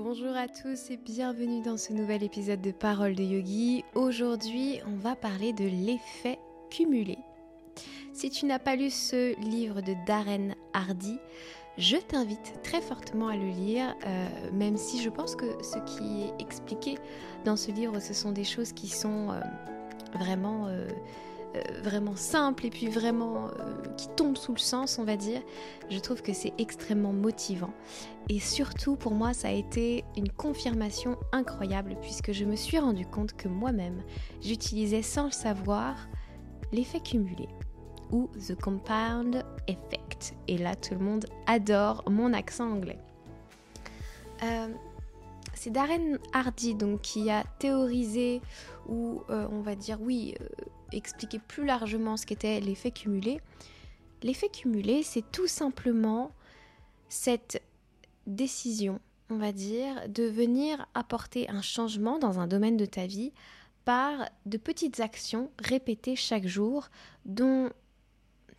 Bonjour à tous et bienvenue dans ce nouvel épisode de Parole de Yogi. Aujourd'hui, on va parler de l'effet cumulé. Si tu n'as pas lu ce livre de Darren Hardy, je t'invite très fortement à le lire, euh, même si je pense que ce qui est expliqué dans ce livre, ce sont des choses qui sont euh, vraiment euh, vraiment simple et puis vraiment euh, qui tombe sous le sens, on va dire, je trouve que c'est extrêmement motivant. Et surtout, pour moi, ça a été une confirmation incroyable puisque je me suis rendu compte que moi-même, j'utilisais sans le savoir l'effet cumulé ou the compound effect. Et là, tout le monde adore mon accent anglais. Euh, c'est Darren Hardy donc qui a théorisé ou on va dire oui expliquer plus largement ce qu'était l'effet cumulé. L'effet cumulé, c'est tout simplement cette décision, on va dire, de venir apporter un changement dans un domaine de ta vie par de petites actions répétées chaque jour dont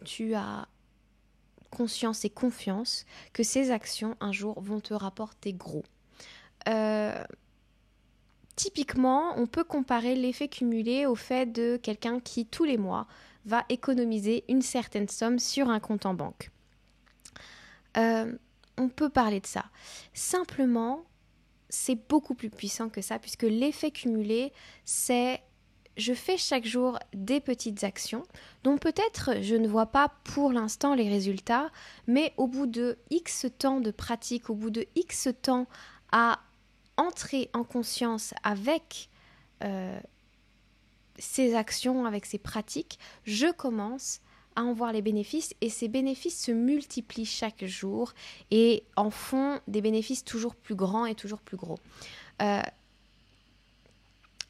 tu as conscience et confiance que ces actions un jour vont te rapporter gros. Euh, Typiquement, on peut comparer l'effet cumulé au fait de quelqu'un qui, tous les mois, va économiser une certaine somme sur un compte en banque. Euh, on peut parler de ça. Simplement, c'est beaucoup plus puissant que ça, puisque l'effet cumulé, c'est je fais chaque jour des petites actions dont peut-être je ne vois pas pour l'instant les résultats, mais au bout de X temps de pratique, au bout de X temps à entrer en conscience avec euh, ces actions, avec ces pratiques, je commence à en voir les bénéfices et ces bénéfices se multiplient chaque jour et en font des bénéfices toujours plus grands et toujours plus gros. Euh,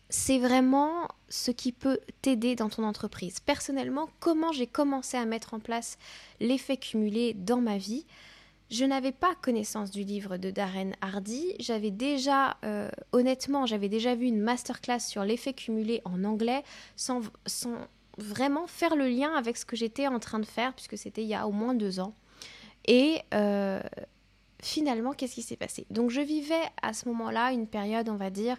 c'est vraiment ce qui peut t'aider dans ton entreprise. Personnellement, comment j'ai commencé à mettre en place l'effet cumulé dans ma vie je n'avais pas connaissance du livre de Darren Hardy. J'avais déjà, euh, honnêtement, j'avais déjà vu une masterclass sur l'effet cumulé en anglais sans, vraiment faire le lien avec ce que j'étais en train de faire, puisque c'était il y a au moins deux ans. Et euh, finalement, qu'est-ce qui s'est passé? Donc, je vivais à ce moment-là une période, on va dire,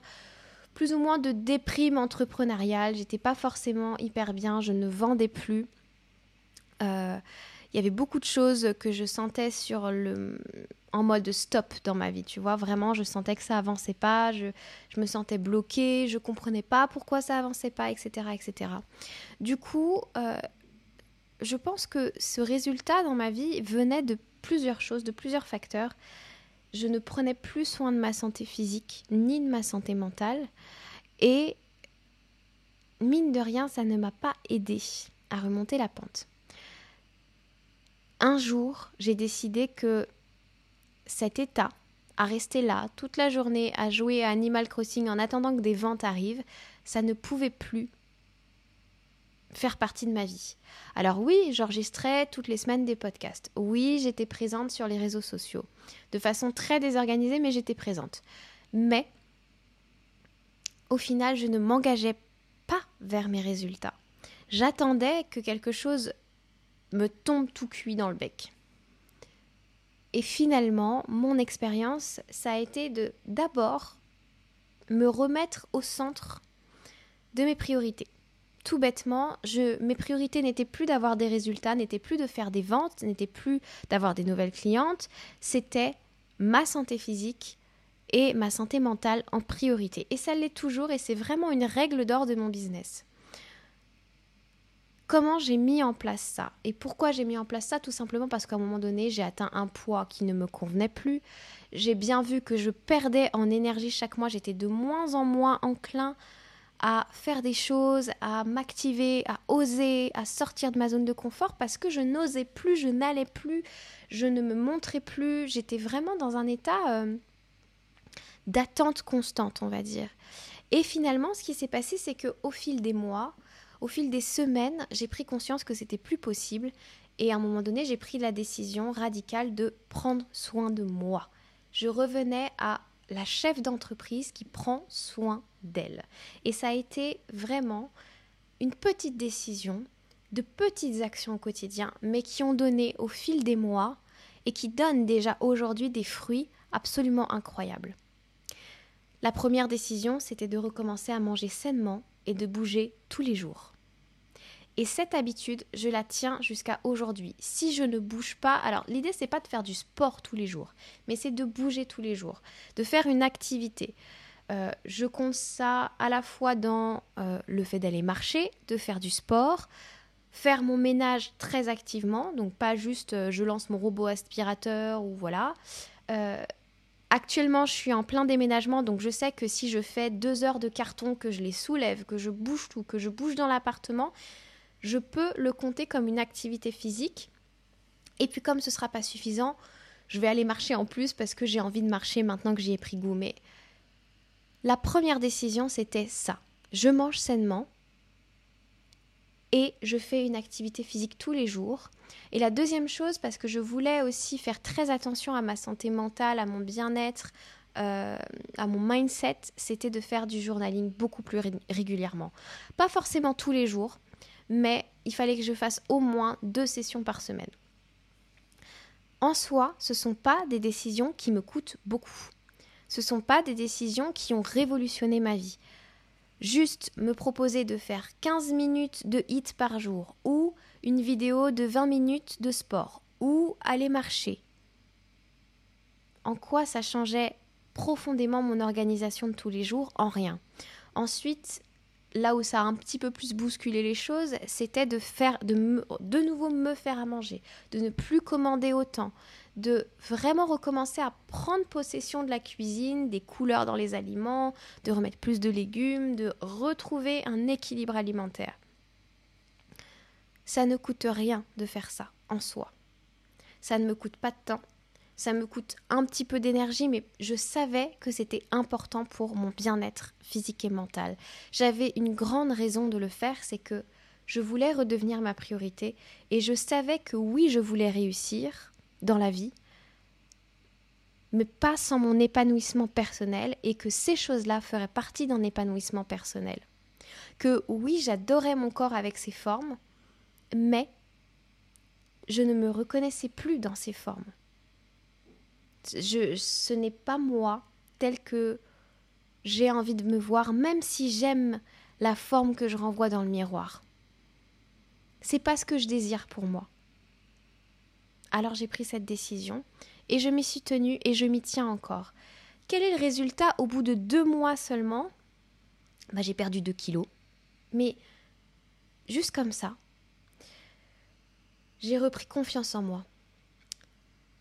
plus ou moins de déprime entrepreneuriale. J'étais pas forcément hyper bien, je ne vendais plus. Euh, il y avait beaucoup de choses que je sentais sur le en mode stop dans ma vie, tu vois, vraiment je sentais que ça avançait pas, je, me sentais bloquée, je comprenais pas pourquoi ça avançait pas, etc. etc. Du coup, euh, je pense que ce résultat dans ma vie venait de plusieurs choses, de plusieurs facteurs. Je ne prenais plus soin de ma santé physique ni de ma santé mentale et mine de rien, ça ne m'a pas aidé à remonter la pente un jour, j'ai décidé que cet état, à rester là toute la journée, à jouer à Animal Crossing en attendant que des ventes arrivent, ça ne pouvait plus faire partie de ma vie. Alors oui, j'enregistrais toutes les semaines des podcasts. Oui, j'étais présente sur les réseaux sociaux. De façon très désorganisée, mais j'étais présente. Mais, au final, je ne m'engageais pas vers mes résultats. J'attendais que quelque chose me tombe tout cuit dans le bec. Et finalement, mon expérience, ça a été de d'abord me remettre au centre de mes priorités. Tout bêtement, je, mes priorités n'étaient plus d'avoir des résultats, n'étaient plus de faire des ventes, n'étaient plus d'avoir des nouvelles clientes, c'était ma santé physique et ma santé mentale en priorité. Et ça l'est toujours et c'est vraiment une règle d'or de mon business comment j'ai mis en place ça Et pourquoi j'ai mis en place ça Tout simplement parce qu'à un moment donné, j'ai atteint un poids qui ne me convenait plus. J'ai bien vu que je perdais en énergie chaque mois. J'étais de moins en moins enclin à faire des choses, à m'activer, à oser, à sortir de ma zone de confort parce que je n'osais plus, je n'allais plus, je ne me montrais plus. J'étais vraiment dans un état euh, d'attente constante, on va dire. Et finalement, ce qui s'est passé, c'est que au fil des mois, au fil des semaines, j'ai pris conscience que c'était plus possible et à un moment donné, j'ai pris la décision radicale de prendre soin de moi. Je revenais à la chef d'entreprise qui prend soin d'elle. Et ça a été vraiment une petite décision, de petites actions au quotidien, mais qui ont donné au fil des mois et qui donnent déjà aujourd'hui des fruits absolument incroyables. La première décision, c'était de recommencer à manger sainement et de bouger tous les jours. Et cette habitude, je la tiens jusqu'à aujourd'hui. Si je ne bouge pas, alors l'idée c'est pas de faire du sport tous les jours, mais c'est de bouger tous les jours, de faire une activité. Euh, je compte ça à la fois dans euh, le fait d'aller marcher, de faire du sport, faire mon ménage très activement, donc pas juste euh, je lance mon robot aspirateur ou voilà. actuellement, je suis en plein déménagement, donc je sais que si je fais deux heures de carton, que je les soulève, que je bouge tout, que je bouge dans l'appartement, je peux le compter comme une activité physique. Et puis comme ce sera pas suffisant, je vais aller marcher en plus parce que j'ai envie de marcher maintenant que j'y ai pris goût. Mais la première décision, c'était ça. Je mange sainement et je fais une activité physique tous les jours. Et la deuxième chose, parce que je voulais aussi faire très attention à ma santé mentale, à mon bien-être, euh, à mon mindset, c'était de faire du journaling beaucoup plus régulièrement. Pas forcément tous les jours, mais il fallait que je fasse au moins deux sessions par semaine. En soi, ce ne sont pas des décisions qui me coûtent beaucoup. Ce ne sont pas des décisions qui ont révolutionné ma vie. Juste me proposer de faire 15 minutes de hit par jour, ou une vidéo de 20 minutes de sport, ou aller marcher. En quoi ça changeait profondément mon organisation de tous les jours? En rien. Ensuite, là où ça a un petit peu plus bousculé les choses, c'était de faire de, de nouveau me faire à manger, de ne plus commander autant, de vraiment recommencer à prendre possession de la cuisine, des couleurs dans les aliments, de remettre plus de légumes, de retrouver un équilibre alimentaire. Ça ne coûte rien de faire ça en soi. Ça ne me coûte pas de temps, ça me coûte un petit peu d'énergie, mais je savais que c'était important pour mon bien-être physique et mental. J'avais une grande raison de le faire, c'est que je voulais redevenir ma priorité et je savais que oui, je voulais réussir dans la vie, mais pas sans mon épanouissement personnel et que ces choses-là feraient partie d'un épanouissement personnel. Que oui, j'adorais mon corps avec ses formes, mais je ne me reconnaissais plus dans ces formes je, ce n'est pas moi tel que j'ai envie de me voir, même si j'aime la forme que je renvoie dans le miroir. C'est pas ce que je désire pour moi. Alors j'ai pris cette décision et je m'y suis tenue et je m'y tiens encore. Quel est le résultat au bout de deux mois seulement? Bah, J'ai perdu deux kilos. Mais juste comme ça, j'ai repris confiance en moi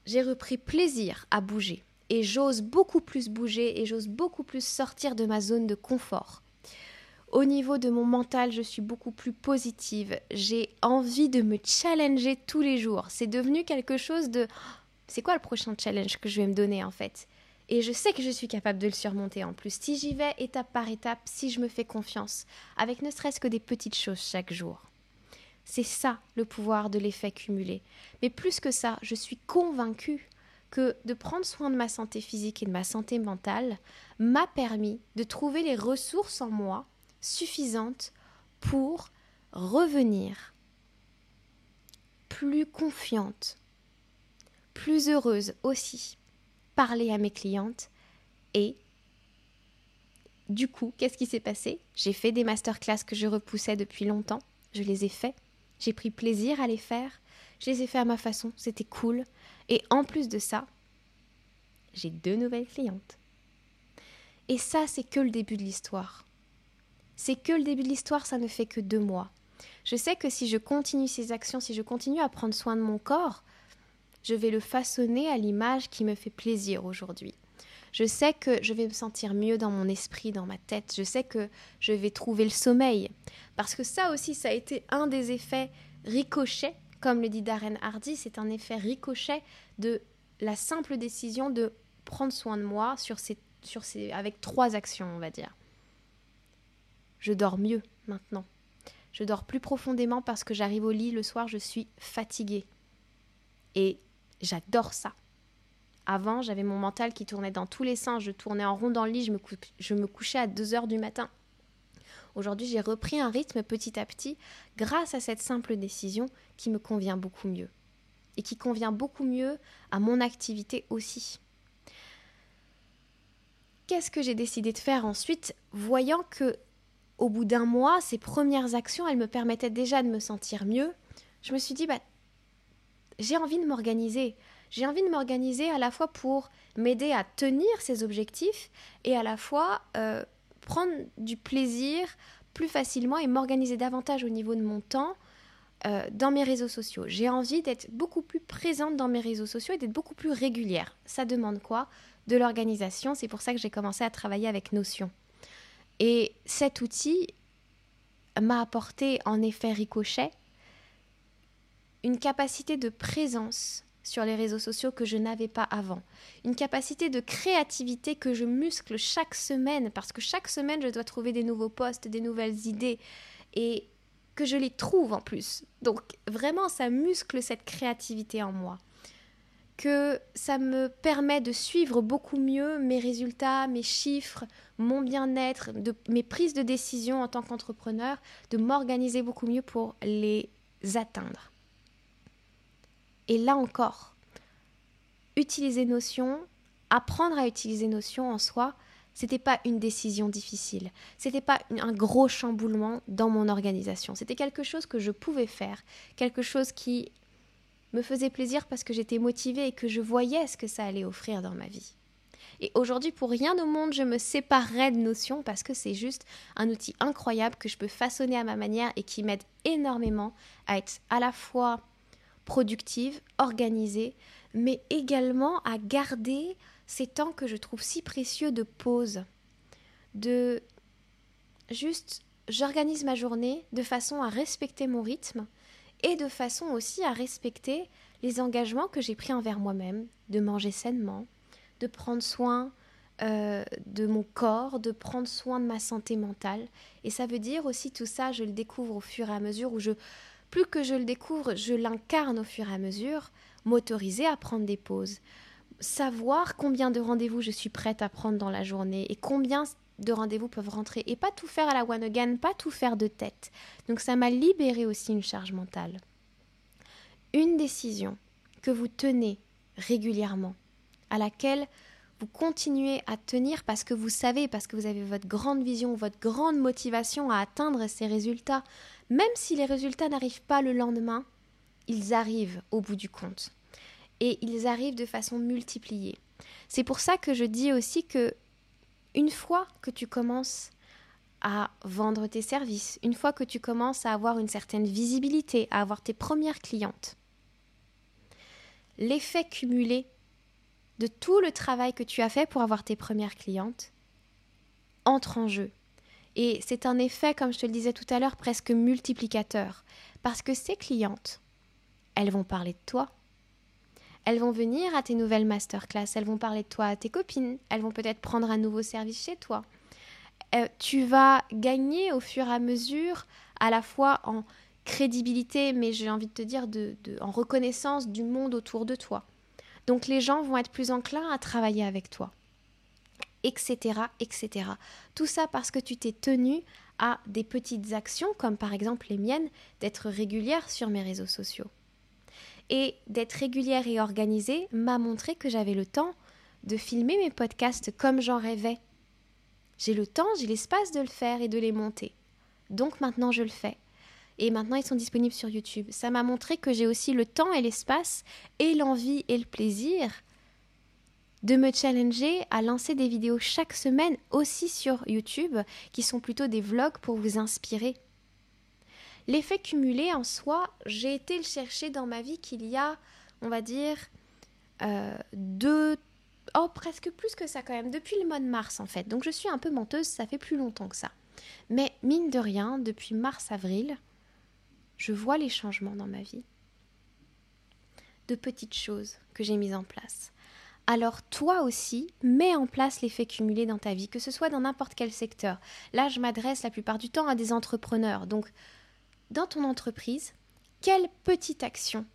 j'ai repris plaisir à bouger et j'ose beaucoup plus bouger et j'ose beaucoup plus sortir de ma zone de confort. Au niveau de mon mental, je suis beaucoup plus positive. J'ai envie de me challenger tous les jours. C'est devenu quelque chose de c'est quoi le prochain challenge que je vais me donner en fait? Et je sais que je suis capable de le surmonter en plus. Si j'y vais étape par étape, si je me fais confiance, avec ne serait-ce que des petites choses chaque jour. C'est ça le pouvoir de l'effet cumulé. Mais plus que ça, je suis convaincue que de prendre soin de ma santé physique et de ma santé mentale m'a permis de trouver les ressources en moi suffisantes pour revenir plus confiante, plus heureuse aussi, parler à mes clientes et du coup, qu'est-ce qui s'est passé? J'ai fait des masterclass que je repoussais depuis longtemps, je les ai faits j'ai pris plaisir à les faire. Je les ai fait à ma façon. C'était cool. Et en plus de ça, j'ai deux nouvelles clientes. Et ça, c'est que le début de l'histoire. C'est que le début de l'histoire, ça ne fait que deux mois. Je sais que si je continue ces actions, si je continue à prendre soin de mon corps, je vais le façonner à l'image qui me fait plaisir aujourd'hui. Je sais que je vais me sentir mieux dans mon esprit, dans ma tête. Je sais que je vais trouver le sommeil. Parce que ça aussi, ça a été un des effets ricochets, comme le dit Darren Hardy, c'est un effet ricochet de la simple décision de prendre soin de moi avec trois actions, on va dire. Je dors mieux maintenant. Je dors plus profondément parce que j'arrive au lit le soir, je suis fatiguée. Et j'adore ça. Avant, j'avais mon mental qui tournait dans tous les sens. Je tournais en rond dans le lit, je me, couchais à 2 heures du matin. Aujourd'hui, j'ai repris un rythme petit à petit grâce à cette simple décision qui me convient beaucoup mieux. Et qui convient beaucoup mieux à mon activité aussi. qu'est-ce que j'ai décidé de faire ensuite, voyant que au bout d'un mois, ces premières actions, elles me permettaient déjà de me sentir mieux. Je me suis dit, bah, j'ai envie de m'organiser. J'ai envie de m'organiser à la fois pour m'aider à tenir ces objectifs et à la fois euh, prendre du plaisir plus facilement et m'organiser davantage au niveau de mon temps euh, dans mes réseaux sociaux. J'ai envie d'être beaucoup plus présente dans mes réseaux sociaux et d'être beaucoup plus régulière. Ça demande quoi? De l'organisation. C'est pour ça que j'ai commencé à travailler avec Notion. Et cet outil m'a apporté en effet ricochet une capacité de présence sur les réseaux sociaux que je n'avais pas avant. Une capacité de créativité que je muscle chaque semaine parce que chaque semaine je dois trouver des nouveaux posts, des nouvelles idées et que je les trouve en plus. Donc vraiment ça muscle cette créativité en moi. Que ça me permet de suivre beaucoup mieux mes résultats, mes chiffres, mon bien-être, mes prises de décision en tant qu'entrepreneur, de m'organiser beaucoup mieux pour les atteindre. Et là encore, utiliser Notion, apprendre à utiliser Notion en soi, c'était pas une décision difficile. C'était pas un gros chamboulement dans mon organisation. C'était quelque chose que je pouvais faire, quelque chose qui me faisait plaisir parce que j'étais motivée et que je voyais ce que ça allait offrir dans ma vie. Et aujourd'hui, pour rien au monde, je me séparerais de Notion parce que c'est juste un outil incroyable que je peux façonner à ma manière et qui m'aide énormément à être à la fois productive, organisée, mais également à garder ces temps que je trouve si précieux de pause, de juste j'organise ma journée de façon à respecter mon rythme et de façon aussi à respecter les engagements que j'ai pris envers moi-même, de manger sainement, de prendre soin euh, de mon corps, de prendre soin de ma santé mentale. Et ça veut dire aussi tout ça, je le découvre au fur et à mesure où je plus que je le découvre, je l'incarne au fur et à mesure, m'autoriser à prendre des pauses, savoir combien de rendez-vous je suis prête à prendre dans la journée et combien de rendez-vous peuvent rentrer et pas tout faire à la one again, pas tout faire de tête. Donc ça m'a libéré aussi une charge mentale. Une décision que vous tenez régulièrement, à laquelle vous continuez à tenir parce que vous savez, parce que vous avez votre grande vision, votre grande motivation à atteindre ces résultats, même si les résultats n'arrivent pas le lendemain, ils arrivent au bout du compte. Et ils arrivent de façon multipliée. C'est pour ça que je dis aussi que une fois que tu commences à vendre tes services, une fois que tu commences à avoir une certaine visibilité, à avoir tes premières clientes, l'effet cumulé de tout le travail que tu as fait pour avoir tes premières clientes entre en jeu. Et c'est un effet, comme je te le disais tout à l'heure, presque multiplicateur. Parce que ces clientes, elles vont parler de toi. Elles vont venir à tes nouvelles masterclass, elles vont parler de toi à tes copines, elles vont peut-être prendre un nouveau service chez toi. Euh, tu vas gagner au fur et à mesure, à la fois en crédibilité, mais j'ai envie de te dire en reconnaissance du monde autour de toi. Donc les gens vont être plus enclins à travailler avec toi etc., etc. Tout ça parce que tu t'es tenu à des petites actions, comme par exemple les miennes, d'être régulière sur mes réseaux sociaux. Et d'être régulière et organisée m'a montré que j'avais le temps de filmer mes podcasts comme j'en rêvais. J'ai le temps, j'ai l'espace de le faire et de les monter. Donc maintenant je le fais. Et maintenant ils sont disponibles sur YouTube. Ça m'a montré que j'ai aussi le temps et l'espace et l'envie et le plaisir de me challenger à lancer des vidéos chaque semaine aussi sur YouTube qui sont plutôt des vlogs pour vous inspirer. L'effet cumulé en soi, j'ai été le chercher dans ma vie qu'il y a, on va dire, euh, deux, oh presque plus que ça quand même, depuis le mois de mars en fait. Donc je suis un peu menteuse, ça fait plus longtemps que ça. Mais mine de rien, depuis mars-avril, je vois les changements dans ma vie. De petites choses que j'ai mises en place alors toi aussi, mets en place l'effet cumulé dans ta vie, que ce soit dans n'importe quel secteur. Là, je m'adresse la plupart du temps à des entrepreneurs. Donc, dans ton entreprise, quelle petite action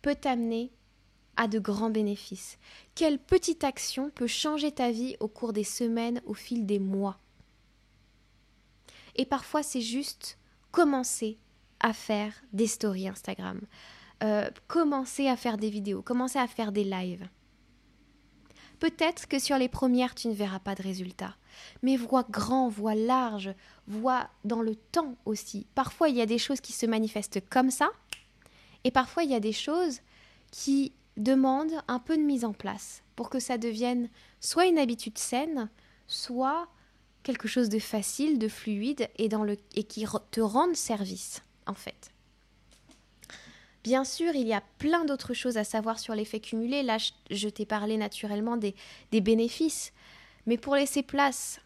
peut t'amener à de grands bénéfices? Quelle petite action peut changer ta vie au cours des semaines, au fil des mois? Et parfois, c'est juste commencer à faire des stories Instagram, euh, commencer à faire des vidéos, commencer à faire des lives Peut-être que sur les premières, tu ne verras pas de résultat. Mais vois grand, vois large, vois dans le temps aussi. Parfois, il y a des choses qui se manifestent comme ça, et parfois, il y a des choses qui demandent un peu de mise en place pour que ça devienne soit une habitude saine, soit quelque chose de facile, de fluide et, dans le, et qui te rende service, en fait. Bien sûr, il y a plein d'autres choses à savoir sur l'effet cumulé. Là, je, t'ai parlé naturellement des, bénéfices. Mais pour laisser place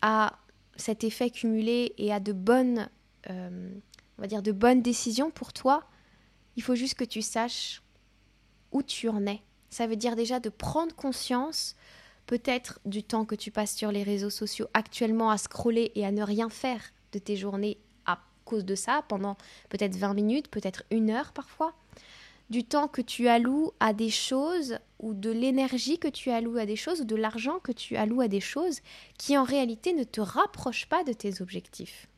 à cet effet cumulé et à de bonnes, euh, de bonnes décisions pour toi, il faut juste que tu saches où tu en es. Ça veut dire déjà de prendre conscience peut-être du temps que tu passes sur les réseaux sociaux actuellement à scroller et à ne rien faire de tes journées cause de ça pendant peut-être 20 minutes, peut-être une heure parfois. Du temps que tu alloues à des choses ou de l'énergie que tu alloues à des choses ou de l'argent que tu alloues à des choses qui en réalité ne te rapprochent pas de tes objectifs.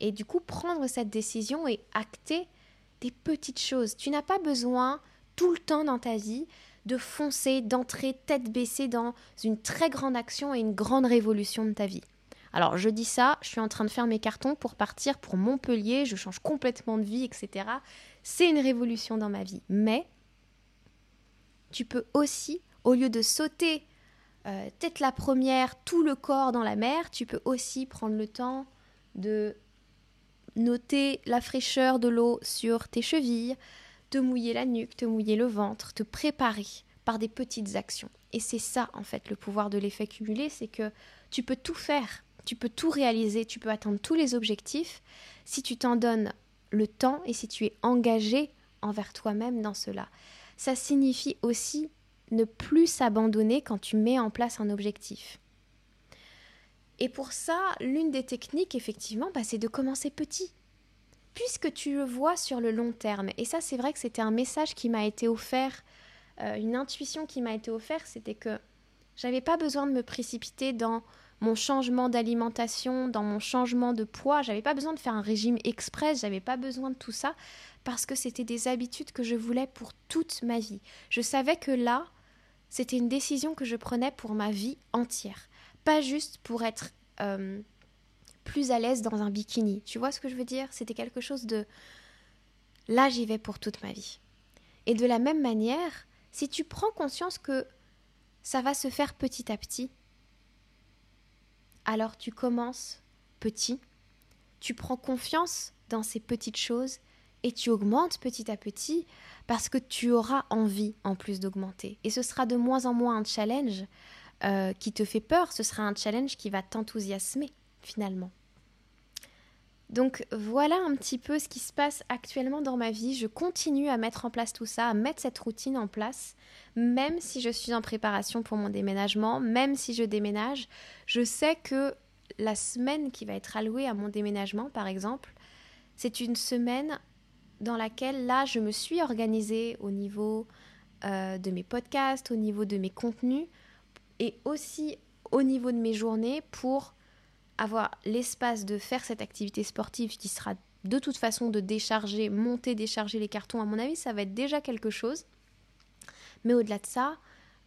Et du coup, prendre cette décision et acter des petites choses. Tu n'as pas besoin tout le temps dans ta vie de foncer, d'entrer tête baissée dans une très grande action et une grande révolution de ta vie. Alors je dis ça, je suis en train de faire mes cartons pour partir pour Montpellier, je change complètement de vie, etc. C'est une révolution dans ma vie. Mais tu peux aussi, au lieu de sauter euh, tête la première, tout le corps dans la mer, tu peux aussi prendre le temps de noter la fraîcheur de l'eau sur tes chevilles, te mouiller la nuque, te mouiller le ventre, te préparer par des petites actions. Et c'est ça en fait le pouvoir de l'effet cumulé, c'est que tu peux tout faire tu peux tout réaliser, tu peux atteindre tous les objectifs si tu t'en donnes le temps et si tu es engagé envers toi-même dans cela. Ça signifie aussi ne plus s'abandonner quand tu mets en place un objectif. Et pour ça, l'une des techniques, effectivement, bah, c'est de commencer petit. Puisque tu le vois sur le long terme. Et ça, c'est vrai que c'était un message qui m'a été offert, euh, une intuition qui m'a été offerte, c'était que j'avais pas besoin de me précipiter dans mon changement d'alimentation, dans mon changement de poids. J'avais pas besoin de faire un régime express, j'avais pas besoin de tout ça parce que c'était des habitudes que je voulais pour toute ma vie. Je savais que là, c'était une décision que je prenais pour ma vie entière, pas juste pour être euh, plus à l'aise dans un bikini. Tu vois ce que je veux dire? C'était quelque chose de là, j'y vais pour toute ma vie. Et de la même manière, si tu prends conscience que ça va se faire petit à petit, alors tu commences petit, tu prends confiance dans ces petites choses et tu augmentes petit à petit parce que tu auras envie en plus d'augmenter. Et ce sera de moins en moins un challenge euh, qui te fait peur, ce sera un challenge qui va t'enthousiasmer finalement. Donc voilà un petit peu ce qui se passe actuellement dans ma vie. Je continue à mettre en place tout ça, à mettre cette routine en place, même si je suis en préparation pour mon déménagement, même si je déménage. Je sais que la semaine qui va être allouée à mon déménagement, par exemple, c'est une semaine dans laquelle là, je me suis organisée au niveau euh, de mes podcasts, au niveau de mes contenus et aussi au niveau de mes journées pour avoir l'espace de faire cette activité sportive qui sera de toute façon de décharger, monter, décharger les cartons, à mon avis, ça va être déjà quelque chose. Mais au-delà de ça,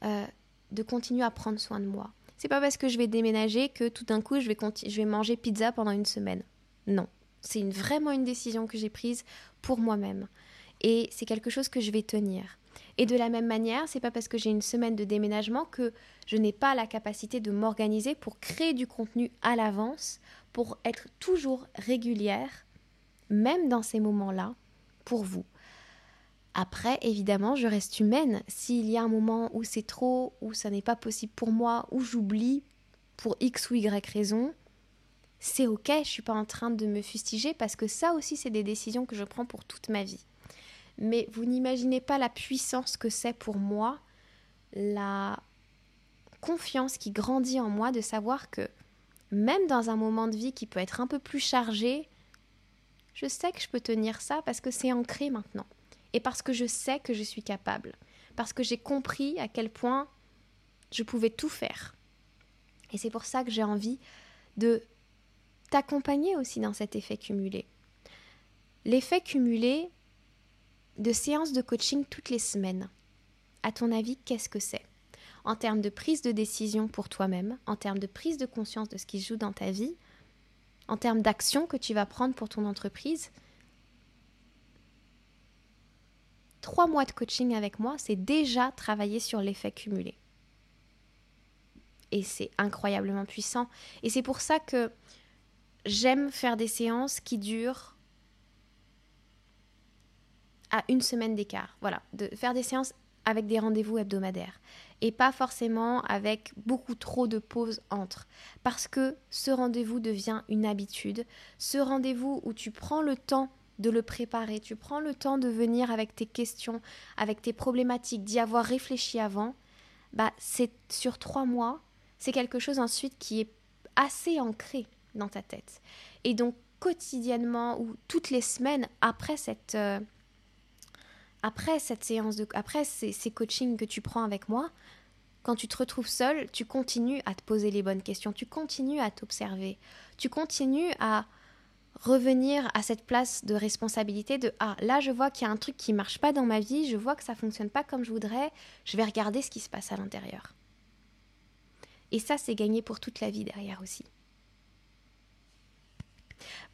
euh, de continuer à prendre soin de moi. C'est pas parce que je vais déménager que tout d'un coup je vais, je vais manger pizza pendant une semaine. Non, c'est une, vraiment une décision que j'ai prise pour moi-même. Et c'est quelque chose que je vais tenir. Et de la même manière, c'est pas parce que j'ai une semaine de déménagement que je n'ai pas la capacité de m'organiser pour créer du contenu à l'avance, pour être toujours régulière, même dans ces moments-là, pour vous. Après, évidemment, je reste humaine. S'il y a un moment où c'est trop, où ça n'est pas possible pour moi, où j'oublie pour X ou Y raison, c'est ok, je suis pas en train de me fustiger parce que ça aussi, c'est des décisions que je prends pour toute ma vie mais vous n'imaginez pas la puissance que c'est pour moi, la confiance qui grandit en moi de savoir que même dans un moment de vie qui peut être un peu plus chargé, je sais que je peux tenir ça parce que c'est ancré maintenant. Et parce que je sais que je suis capable. Parce que j'ai compris à quel point je pouvais tout faire. Et c'est pour ça que j'ai envie de t'accompagner aussi dans cet effet cumulé. L'effet cumulé, de séances de coaching toutes les semaines à ton avis, qu'est-ce que c'est? En termes de prise de décision pour toi-même, en termes de prise de conscience de ce qui se joue dans ta vie, en termes d'action que tu vas prendre pour ton entreprise, trois mois de coaching avec moi, c'est déjà travailler sur l'effet cumulé. Et c'est incroyablement puissant. Et c'est pour ça que j'aime faire des séances qui durent à une semaine d'écart. Voilà, de faire des séances avec des rendez-vous hebdomadaires et pas forcément avec beaucoup trop de pauses entre. Parce que ce rendez-vous devient une habitude. Ce rendez-vous où tu prends le temps de le préparer, tu prends le temps de venir avec tes questions, avec tes problématiques, d'y avoir réfléchi avant, bah c'est sur trois mois, c'est quelque chose ensuite qui est assez ancré dans ta tête. Et donc quotidiennement ou toutes les semaines après cette, euh, après cette séance après ces, ces coachings que tu prends avec moi, quand tu te retrouves seul, tu continues à te poser les bonnes questions, tu continues à t'observer, tu continues à revenir à cette place de responsabilité de ah là je vois qu'il y a un truc qui marche pas dans ma vie, je vois que ça fonctionne pas comme je voudrais, je vais regarder ce qui se passe à l'intérieur. Et ça c'est gagné pour toute la vie derrière aussi.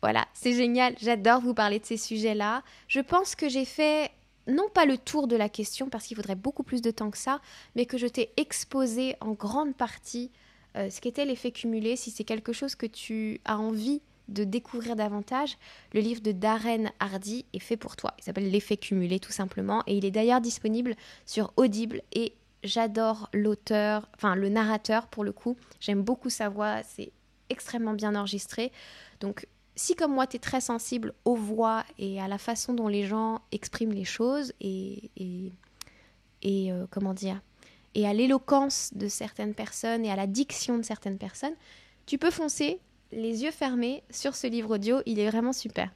Voilà, c'est génial, j'adore vous parler de ces sujets-là. Je pense que j'ai fait non pas le tour de la question parce qu'il faudrait beaucoup plus de temps que ça, mais que je t'ai exposé en grande partie euh, ce qu'était l'effet cumulé. Si c'est quelque chose que tu as envie de découvrir davantage, le livre de Darren Hardy est fait pour toi. Il s'appelle L'effet cumulé tout simplement et il est d'ailleurs disponible sur Audible et j'adore l'auteur, enfin le narrateur pour le coup. J'aime beaucoup sa voix, c'est extrêmement bien enregistré. Donc si comme moi tu es très sensible aux voix et à la façon dont les gens expriment les choses et, euh, comment dire et à l'éloquence de certaines personnes et à la diction de certaines personnes, tu peux foncer les yeux fermés sur ce livre audio, il est vraiment super.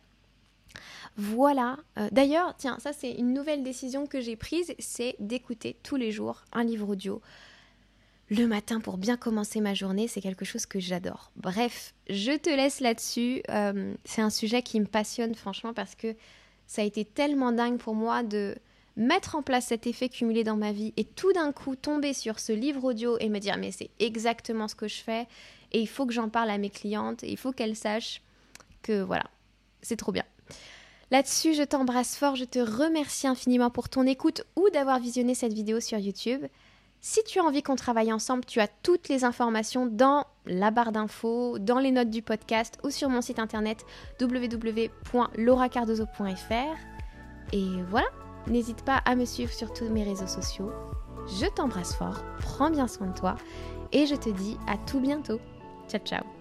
Voilà. Euh, d'ailleurs, tiens, ça c'est une nouvelle décision que j'ai prise, c'est d'écouter tous les jours un livre audio. Le matin pour bien commencer ma journée, c'est quelque chose que j'adore. Bref, je te laisse là-dessus. Euh, c'est un sujet qui me passionne franchement parce que ça a été tellement dingue pour moi de mettre en place cet effet cumulé dans ma vie et tout d'un coup tomber sur ce livre audio et me dire mais c'est exactement ce que je fais et il faut que j'en parle à mes clientes, et il faut qu'elles sachent que voilà, c'est trop bien. Là-dessus, je t'embrasse fort, je te remercie infiniment pour ton écoute ou d'avoir visionné cette vidéo sur YouTube. Si tu as envie qu'on travaille ensemble, tu as toutes les informations dans la barre d'infos, dans les notes du podcast ou sur mon site internet www.lauracardozo.fr. Et voilà, n'hésite pas à me suivre sur tous mes réseaux sociaux. Je t'embrasse fort, prends bien soin de toi et je te dis à tout bientôt. Ciao ciao